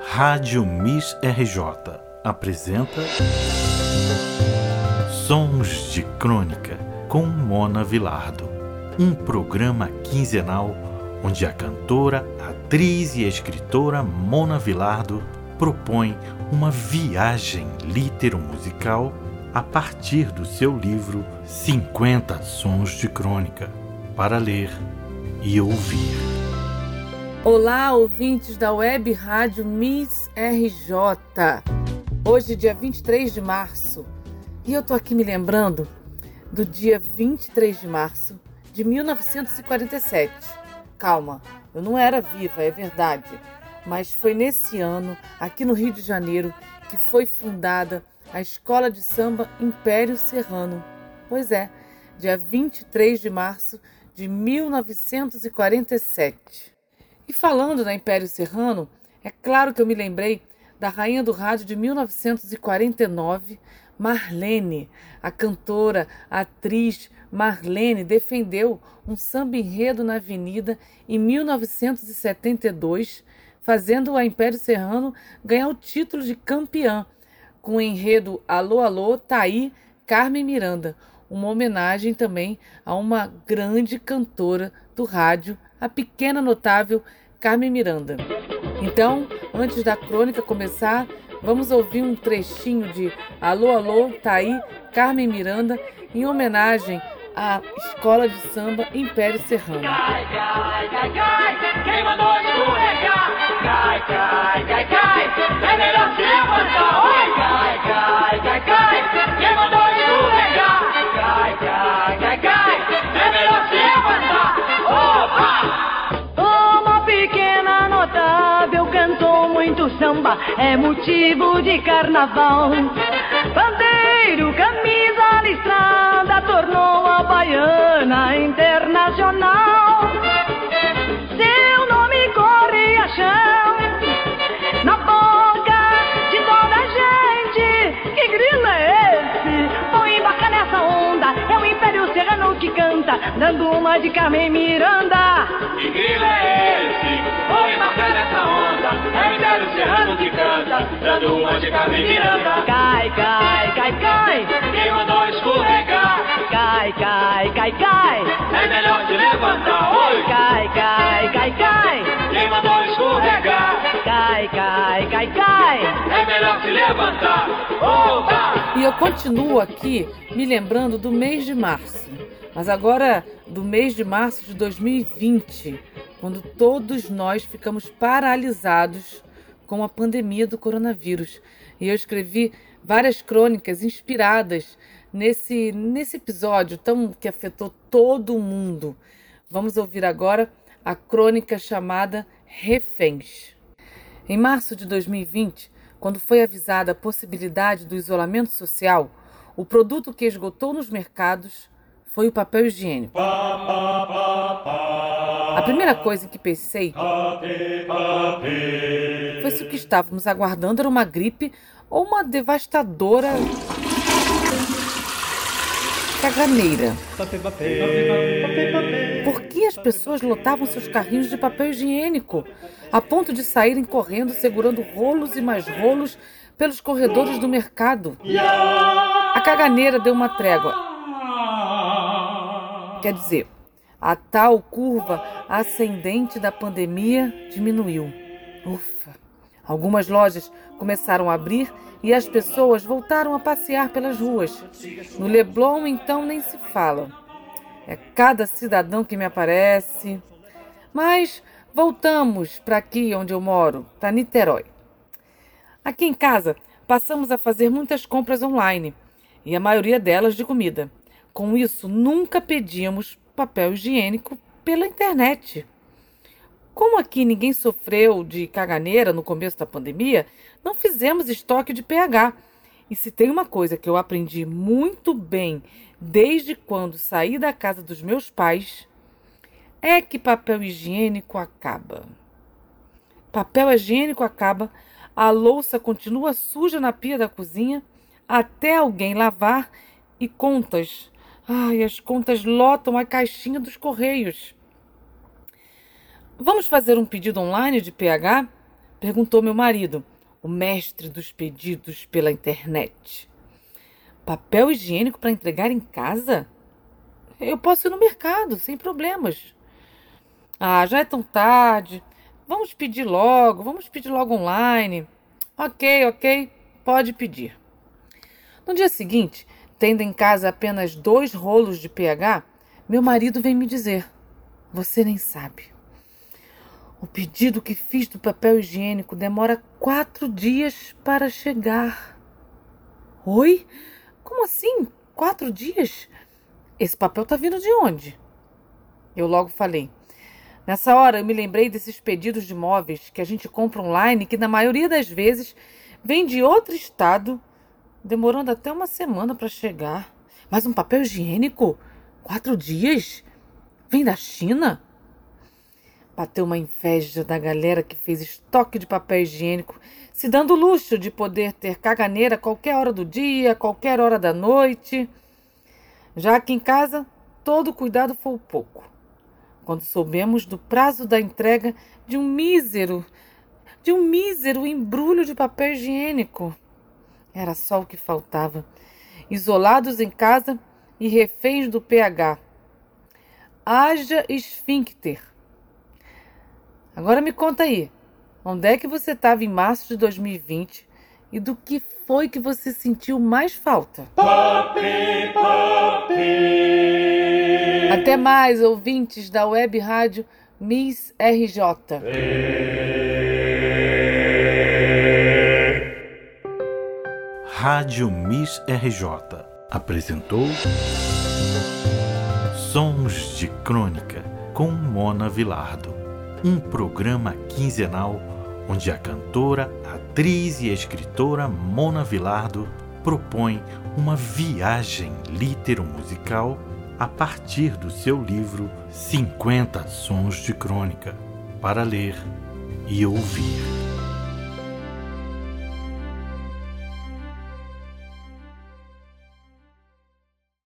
Rádio Miss RJ apresenta Sons de Crônica com Mona Vilardo, um programa quinzenal onde a cantora, atriz e escritora Mona Vilardo propõe uma viagem litero-musical a partir do seu livro 50 Sons de Crônica para ler e ouvir. Olá, ouvintes da web rádio Miss RJ. Hoje, dia 23 de março, e eu tô aqui me lembrando do dia 23 de março de 1947. Calma, eu não era viva, é verdade, mas foi nesse ano, aqui no Rio de Janeiro, que foi fundada a Escola de Samba Império Serrano. Pois é, dia 23 de março de 1947. E falando da Império Serrano, é claro que eu me lembrei da rainha do rádio de 1949, Marlene. A cantora, a atriz Marlene defendeu um samba enredo na Avenida em 1972, fazendo a Império Serrano ganhar o título de campeã, com o enredo Alô, Alô, Taí, Carmen Miranda, uma homenagem também a uma grande cantora do rádio, a pequena notável Carmen Miranda. Então, antes da crônica começar, vamos ouvir um trechinho de Alô, Alô, tá aí, Carmen Miranda, em homenagem à Escola de Samba Império Serrano. Cai, cai, cai, cai, quem mandou é motivo de carnaval. Bandeiro, camisa listrada, tornou a baiana internacional. Seu nome corre a chão, na boca de toda a gente. Que grilo é esse? Vou embarcar nessa onda, é o Império Serrano que canta, dando uma de Carmen Miranda. Que grilo é esse? Vou embarcar nessa onda, é o Império Serrano que canta, dando uma de Carmen Miranda. Cai, cai, cai, cai. Quem mandou escorregar? Cai, cai, cai, cai. É melhor te levantar, oi. Cai, cai, cai, cai. Quem mandou escorregar? Cai, cai, cai, cai. É melhor te levantar, opa! E eu continuo aqui me lembrando do mês de março. Mas agora do mês de março de 2020, quando todos nós ficamos paralisados com a pandemia do coronavírus. E eu escrevi várias crônicas inspiradas nesse, nesse episódio tão que afetou todo mundo. Vamos ouvir agora a crônica chamada Reféns. Em março de 2020, quando foi avisada a possibilidade do isolamento social, o produto que esgotou nos mercados foi o papel higiênico. A primeira coisa em que pensei foi se o que estávamos aguardando era uma gripe ou uma devastadora caganeira. Por que as pessoas lotavam seus carrinhos de papel higiênico a ponto de saírem correndo segurando rolos e mais rolos pelos corredores do mercado? A caganeira deu uma trégua Quer dizer, a tal curva ascendente da pandemia diminuiu. Ufa! Algumas lojas começaram a abrir e as pessoas voltaram a passear pelas ruas. No Leblon, então, nem se fala. É cada cidadão que me aparece. Mas voltamos para aqui onde eu moro, para Niterói. Aqui em casa, passamos a fazer muitas compras online e a maioria delas de comida. Com isso, nunca pedíamos papel higiênico pela internet. Como aqui ninguém sofreu de caganeira no começo da pandemia, não fizemos estoque de pH. E se tem uma coisa que eu aprendi muito bem desde quando saí da casa dos meus pais, é que papel higiênico acaba. Papel higiênico acaba, a louça continua suja na pia da cozinha até alguém lavar e contas Ai, as contas lotam a caixinha dos correios. Vamos fazer um pedido online de PH? Perguntou meu marido, o mestre dos pedidos pela internet. Papel higiênico para entregar em casa? Eu posso ir no mercado, sem problemas. Ah, já é tão tarde. Vamos pedir logo, vamos pedir logo online. Ok, ok, pode pedir. No dia seguinte, tendo em casa apenas dois rolos de pH, meu marido vem me dizer: Você nem sabe. O pedido que fiz do papel higiênico demora quatro dias para chegar. Oi? Como assim? Quatro dias? Esse papel tá vindo de onde? Eu logo falei. Nessa hora eu me lembrei desses pedidos de móveis que a gente compra online, que na maioria das vezes vem de outro estado, demorando até uma semana para chegar. Mas um papel higiênico? Quatro dias? Vem da China? Bateu uma inveja da galera que fez estoque de papel higiênico, se dando luxo de poder ter caganeira qualquer hora do dia, qualquer hora da noite. Já aqui em casa, todo cuidado foi pouco. Quando soubemos do prazo da entrega de um mísero, de um mísero embrulho de papel higiênico. Era só o que faltava. Isolados em casa e reféns do pH. Haja esfíncter. Agora me conta aí, onde é que você estava em março de 2020 e do que foi que você sentiu mais falta? Papi, papi. Até mais, ouvintes da web rádio Miss RJ. Rádio Miss RJ apresentou Sons de Crônica com Mona Vilardo, um programa quinzenal onde a cantora, atriz e escritora Mona Vilardo propõe uma viagem litero-musical a partir do seu livro 50 Sons de Crônica para ler e ouvir.